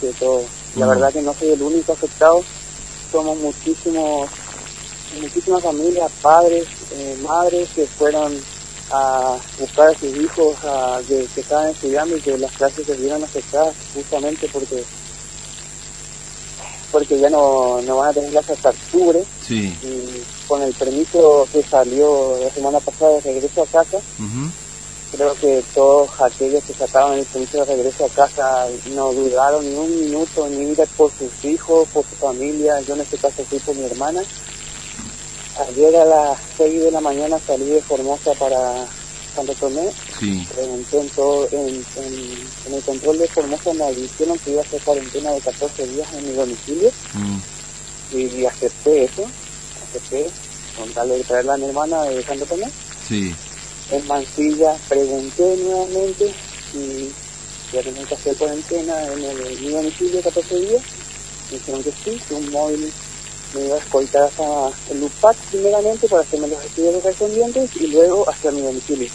de todo. La verdad que no soy el único afectado, somos muchísimos, muchísimas familias, padres, eh, madres que fueron a buscar a sus hijos a, que, que estaban estudiando y que las clases se vieron afectadas justamente porque porque ya no, no van a tener clases hasta octubre Sí. y con el permiso que salió la semana pasada de regreso a casa. Creo que todos aquellos que sacaban el permiso de regreso a casa no dudaron ni un minuto en ir por sus hijos, por su familia. Yo en este caso fui por mi hermana. Ayer a las 6 de la mañana salí de Formosa para Santo Tomé. Sí. Pregunté en, todo, en, en- en el control de Formosa me dijeron que iba a hacer cuarentena de 14 días en mi domicilio Mm. y, y acepté eso. Acepté con tal de traerla a mi hermana de Santo Tomé Sí. En Mansilla pregunté nuevamente si ya tenían que hacer cuarentena en el, mi domicilio 14 días. Me dijeron que sí, que un móvil me iba a escoltar hasta el UPAC primeramente para hacerme los estudios correspondientes y luego hacia mi domicilio.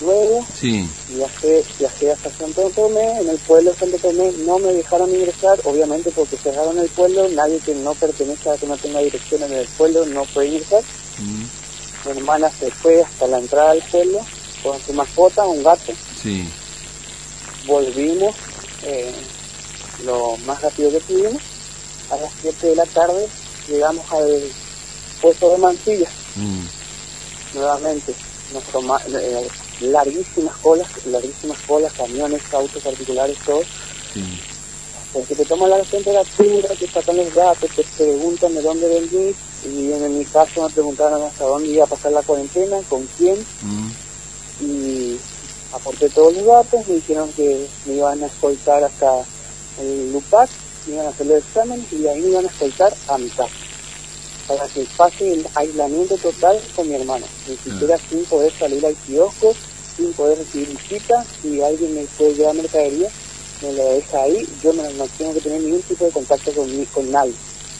Luego Sí. viajé, viajé hasta Santo Tomé, en el pueblo de Santo Tomé no me dejaron ingresar, obviamente porque cerraron el pueblo, nadie que no pertenezca, que no tenga dirección en el pueblo no puede ingresar. Mi hermana se fue hasta la entrada del pueblo con su mascota, un gato. Sí. Volvimos eh, lo más rápido que pudimos. A las 7 de la tarde llegamos al puesto de Mansilla Mm. nuevamente. Nos toma, eh, larguísimas colas, larguísimas colas, camiones, autos particulares, todo. Sí. Porque te toman la temperatura, te sacan los datos, te preguntan de dónde venís. Y en mi caso me preguntaron hasta dónde iba a pasar la cuarentena, con quién. Mm. y aporté todos los datos, me dijeron que me iban a escoltar hasta el LUPAC, me iban a hacer los exámenes y de ahí me iban a escoltar a mi casa para que pase el aislamiento total con mi hermano, ni siquiera sin poder salir al kiosco, sin poder recibir visita, si alguien me puede llevar mercadería, me lo deja ahí, yo no, no tengo que tener ningún tipo de contacto con, con nadie.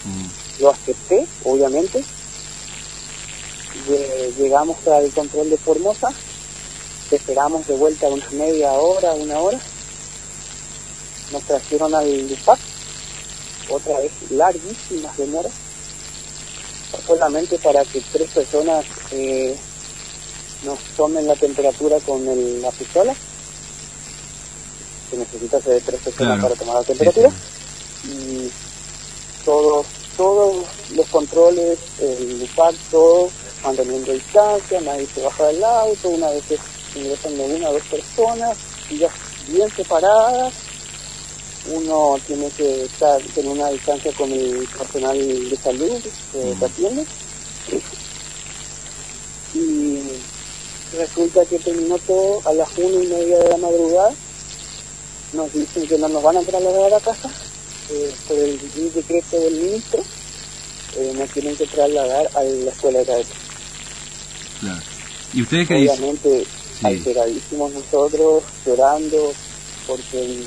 Mm. Lo acepté, obviamente. Lle- Llegamos al control de Formosa. Esperamos de vuelta unas media hora, una hora. Nos trajeron al LUPAC. Otra vez larguísimas demoras. Solamente para que tres personas eh, nos tomen la temperatura con el- la pistola. Se necesita de tres personas Claro. para tomar la temperatura Sí, y todos todos los controles, el lugar, todo manteniendo distancia, nadie se baja del auto, una vez que ingresan de una o dos personas, sillas bien separadas, uno tiene que estar en una distancia con el personal de salud que te atiende. Y resulta que terminó todo a las una y media de la madrugada nos dicen que no nos van a trasladar a casa eh, por el decreto del ministro, eh, nos tienen que trasladar a la escuela de cadetes. Claro. ¿Y ustedes qué? Obviamente, Sí. alteradísimos nosotros, llorando, porque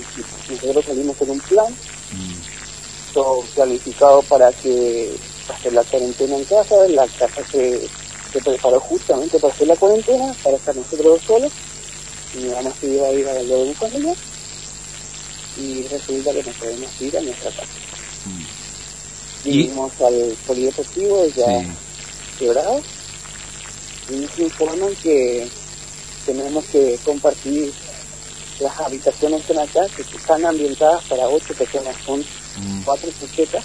nosotros salimos con un plan, Mm. todo planificado para que hacer la cuarentena en casa, la casa se, se preparó justamente para hacer la cuarentena, para estar nosotros dos solos, y mamá se iba a ir a lo de un y resulta que nos podemos ir a nuestra casa. Mm. Y- Vinimos al polideportivo ya Sí. quebrado, y nos informan que tenemos que compartir las habitaciones que acá, que están ambientadas para ocho personas, son Mm. cuatro sujetas,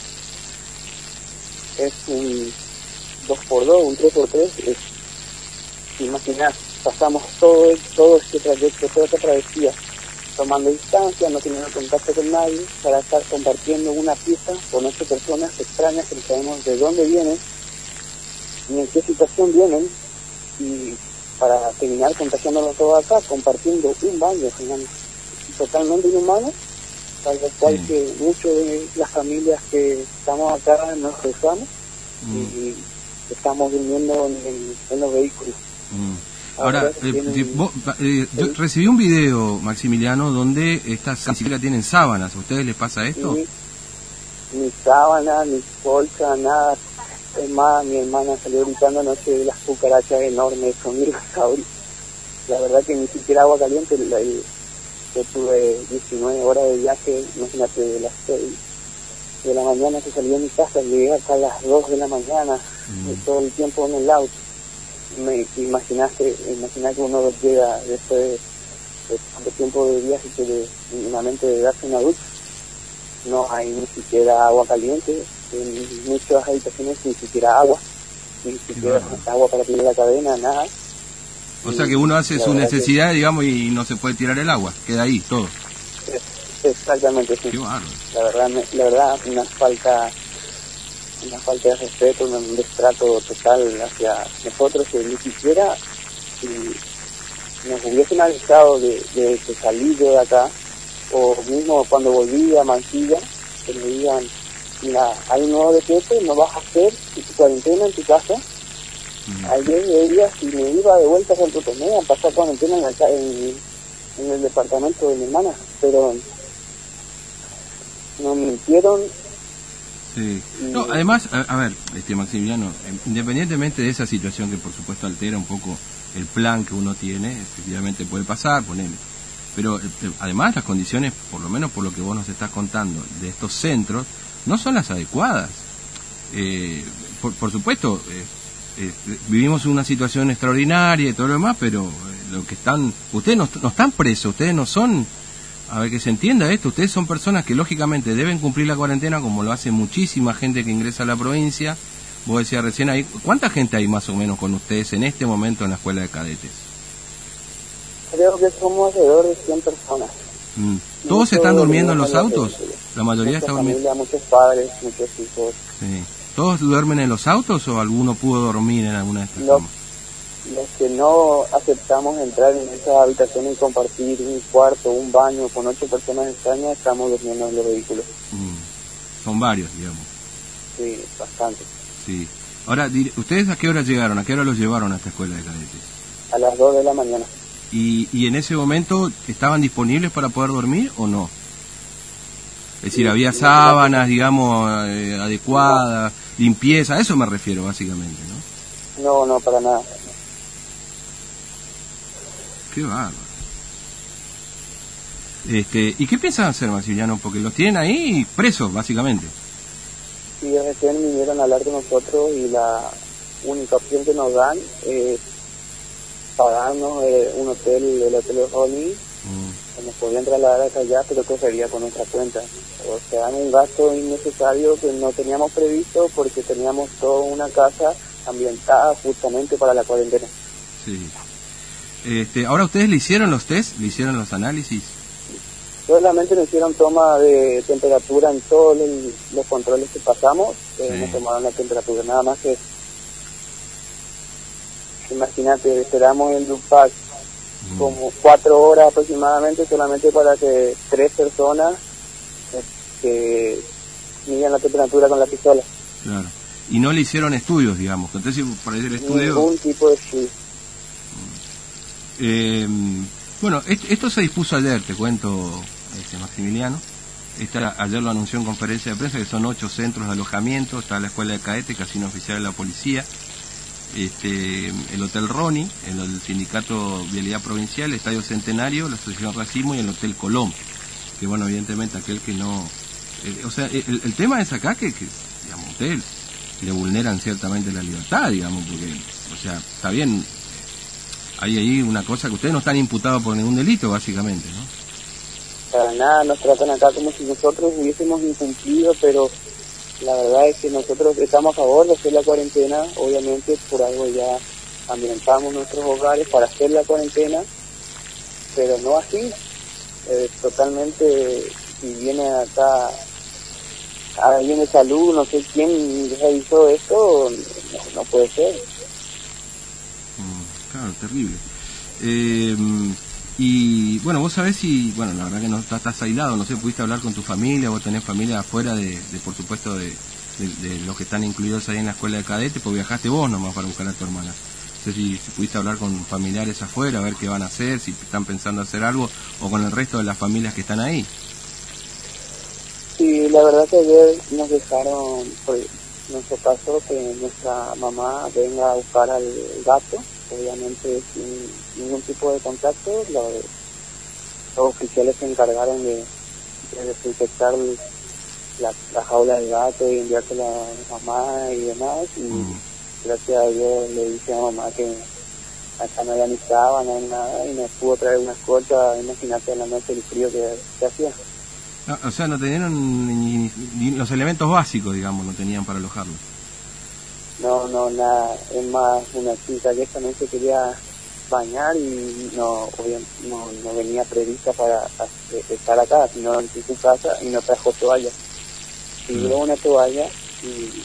es un 2x2, un 3x3, es, imaginás, pasamos todo, todo este trayecto, toda esta travesía, tomando distancia, no teniendo contacto con nadie, para estar compartiendo una pieza con ocho personas extrañas que no sabemos de dónde vienen, ni en qué situación vienen, y para terminar contagiándonos todo acá, compartiendo un baño, final, totalmente inhumano, tal cual Sí. que muchas de las familias que estamos acá nos rezamos Mm. y estamos durmiendo en, en- en los vehículos. Mm. Ahora, eh, vos, eh, yo recibí un video, Maximiliano, donde estas ni siquiera tienen sábanas. ¿A ustedes les pasa esto? Ni, ni sábana, ni colcha, nada. Es más, mi hermana salió gritando anoche de las cucarachas enormes, son dinosaurios. La verdad que ni siquiera agua caliente, el- Yo tuve 19 horas de viaje, imagínate, de las 6 de la mañana que salí de mi casa, llegué hasta las 2 de la mañana, Mm. todo el tiempo en el auto. Me imaginaste, imaginá que uno llega después de, de tanto tiempo de viaje que de, mínimamente de darse una ducha. No hay ni siquiera agua caliente, en muchas habitaciones ni siquiera agua, ni siquiera agua para tirar la cadena, nada. O sea que uno hace su que- necesidad, digamos, y no se puede tirar el agua, queda ahí todo. Exactamente, sí. Qué. La verdad, me- la verdad, una falta, una falta de respeto, un, destrato total hacia nosotros que ni siquiera si nos hubiesen avisado de, de, de salir yo de acá, o mismo cuando volví a Mansilla, que me digan, mira, hay un nuevo decreto, no vas a hacer tu cuarentena en tu casa, Mm. Ayer veía si me iba de vuelta a Santo Tomé a pasar cuarentena en, la en, en el departamento de mi hermana, pero nos mintieron Sí. No, además, a, a ver, este Maximiliano, eh, independientemente de esa situación que por supuesto altera un poco el plan que uno tiene, efectivamente puede pasar, ponele. Pero eh, eh, además las condiciones, por lo menos por lo que vos nos estás contando, de estos centros, no son las adecuadas. Eh, por, por supuesto, eh, eh, vivimos una situación extraordinaria y todo lo demás, pero lo que están, ustedes no, no están presos, ustedes no son a ver que se entienda esto, ustedes son personas que lógicamente deben cumplir la cuarentena como lo hace muchísima gente que ingresa a la provincia. Vos decías recién ahí, ¿cuánta gente hay más o menos con ustedes en este momento en la escuela de cadetes? Creo que somos alrededor de 100 personas. Mm. ¿Todos están durmiendo en los autos? La mayoría está durmiendo. muchos padres, muchos hijos. Sí. ¿Todos duermen en los autos o alguno pudo dormir en alguna de estas No. Los que no aceptamos entrar en esas habitaciones y compartir un cuarto, un baño con ocho personas extrañas, estamos durmiendo en los vehículos. Mm. Son varios, digamos. Sí, bastante. Sí. Ahora, ¿ustedes a qué hora llegaron? ¿A qué hora los llevaron a esta escuela de cadetes? A las 2 de la mañana. ¿Y, y en ese momento estaban disponibles para poder dormir o no? Es decir, Sí, había sábanas, digamos, eh, adecuadas, limpieza, a eso me refiero básicamente, ¿no? No, no, para nada. Qué bárbaro. Este, ¿Y qué piensan hacer, Maximiliano? Porque los tienen ahí presos, básicamente. Y recién vinieron a hablar con nosotros y la única opción que nos dan es pagarnos eh, un hotel, el hotel de Rolling, Mm, que nos podían trasladar hasta allá, pero que sería con nuestra cuenta. O sea, un gasto innecesario que no teníamos previsto porque teníamos toda una casa ambientada justamente para la cuarentena. sí. Este, Ahora, ¿ustedes le hicieron los test? ¿Le hicieron los análisis? Solamente nos hicieron toma de temperatura en todos el- los controles que pasamos, eh, Sí. nos tomaron la temperatura, nada más que. Imagínate, esperamos en Dupac Mm, como cuatro horas aproximadamente solamente para que tres personas eh, que midan la temperatura con la pistola. Claro. Y no le hicieron estudios, digamos. Entonces, por ahí el estudio... Ningún tipo de estudio. Eh, bueno, est- esto se dispuso ayer, te cuento, este, Maximiliano. Esta, ayer lo anunció en conferencia de prensa que son ocho centros de alojamiento, está la escuela de cadete, casino oficial de la policía, este, el Hotel Roni, el, el Sindicato Vialidad Provincial, el Estadio Centenario, la Asociación Racismo y el Hotel Colón. Que bueno, evidentemente aquel que no... eh, o sea, el, el tema es acá que, que digamos, ustedes le vulneran ciertamente la libertad, digamos, porque, o sea, está bien, hay ahí una cosa que ustedes no están imputados por ningún delito, básicamente, ¿no? Para nada nos tratan acá como si nosotros hubiésemos incumplido, pero la verdad es que nosotros estamos a favor de hacer la cuarentena, obviamente por algo ya ambientamos nuestros hogares para hacer la cuarentena, pero no así, eh, totalmente, si viene acá alguien de salud, no sé quién realizó esto, no, no puede ser. Claro, terrible. Eh, y bueno, vos sabés si, bueno, la verdad que no estás, aislado, no sé, pudiste hablar con tu familia, vos tenés familia afuera de, por supuesto, de, de, los que están incluidos ahí en la escuela de cadete, pues viajaste vos nomás para buscar a tu hermana. No sé si, pudiste hablar con familiares afuera, a ver qué van a hacer, si están pensando hacer algo, o con el resto de las familias que están ahí. Sí, la verdad que ayer nos dejaron, pues, nuestro caso, que nuestra mamá venga a buscar al gato, obviamente sin ningún tipo de contacto, lo, los oficiales se encargaron de, desinfectar la, la, jaula del gato y enviársela a la mamá y demás. Y mm. gracias a Dios le dije a mamá que acá no había ni sábana ni nada y me pudo traer una escolta. Imagínate la noche el frío que, hacía. Ah, o sea, no tenían ni, los elementos básicos, digamos, no tenían para alojarlo. No, no, nada. Es más, una chica que esta noche quería bañar y no, no, no venía prevista para estar acá, sino en su casa y no trajo toalla. Y mm. una toalla y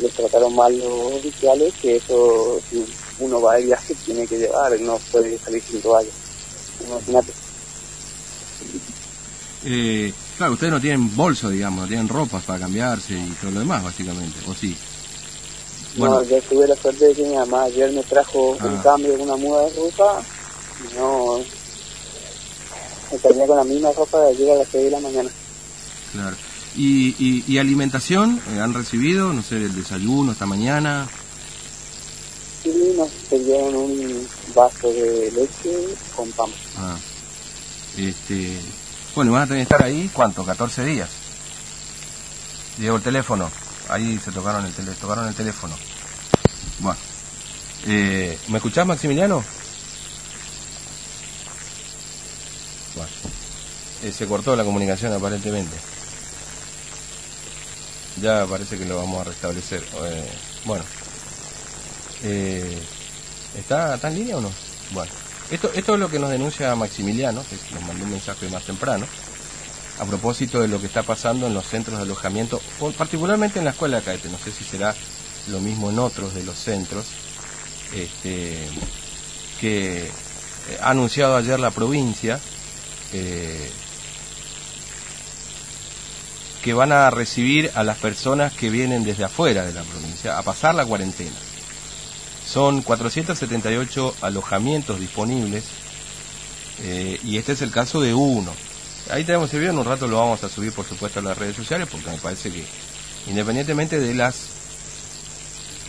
les trataron mal los oficiales, que eso, si uno va de viaje, tiene que llevar, no puede salir sin toalla. Imagínate. Eh, claro, ustedes no tienen bolso, digamos, no tienen ropas para cambiarse y todo lo demás, básicamente, ¿o sí? Bueno. No, yo tuve la suerte de que mi mamá ayer me trajo un ah. cambio de una muda de ropa y no me terminé con la misma ropa de ayer a las 6 de la mañana. Claro. ¿Y, y, alimentación? Eh, ¿Han recibido, no sé, el desayuno esta mañana? Sí, nos dieron un vaso de leche con pan. Ah. Este, bueno, van a tener que estar ahí, ¿cuánto? ¿14 días? Llevo el teléfono. Ahí se tocaron el, tele, tocaron el teléfono. Bueno. Eh, ¿Me escuchás, Maximiliano? Bueno. Eh, se cortó la comunicación aparentemente. Ya parece que lo vamos a restablecer. Eh, bueno. Eh, ¿está, ¿Está en línea o no? Bueno. Esto, esto es lo que nos denuncia Maximiliano, que nos mandó un mensaje más temprano a propósito de lo que está pasando en los centros de alojamiento, particularmente en la escuela de Caete, no sé si será lo mismo en otros de los centros, este, que eh, ha anunciado ayer la provincia eh, que van a recibir a las personas que vienen desde afuera de la provincia a pasar la cuarentena. Son 478 alojamientos disponibles eh, y este es el caso de uno. Ahí tenemos el video, en un rato lo vamos a subir por supuesto a las redes sociales porque me parece que independientemente de las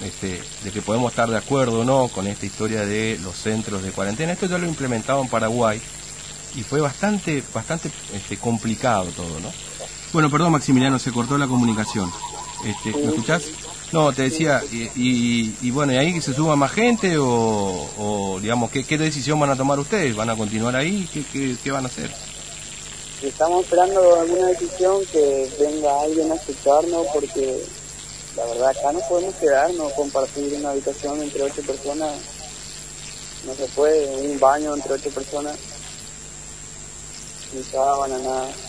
este, de que podemos estar de acuerdo o no con esta historia de los centros de cuarentena, esto ya lo implementado en Paraguay y fue bastante bastante este, complicado todo, ¿no? Bueno, perdón Maximiliano, se cortó la comunicación. Este, ¿Me escuchás? No, te decía, y, y, bueno, ¿y ahí se suma más gente o, digamos, ¿qué, ¿qué, decisión van a tomar ustedes? ¿Van a continuar ahí? ¿Qué, qué, qué van a hacer? Estamos esperando alguna decisión que venga alguien a escucharnos porque la verdad acá no podemos quedarnos, compartir una habitación entre ocho personas, no se puede, un baño entre ocho personas, ni sábana, nada.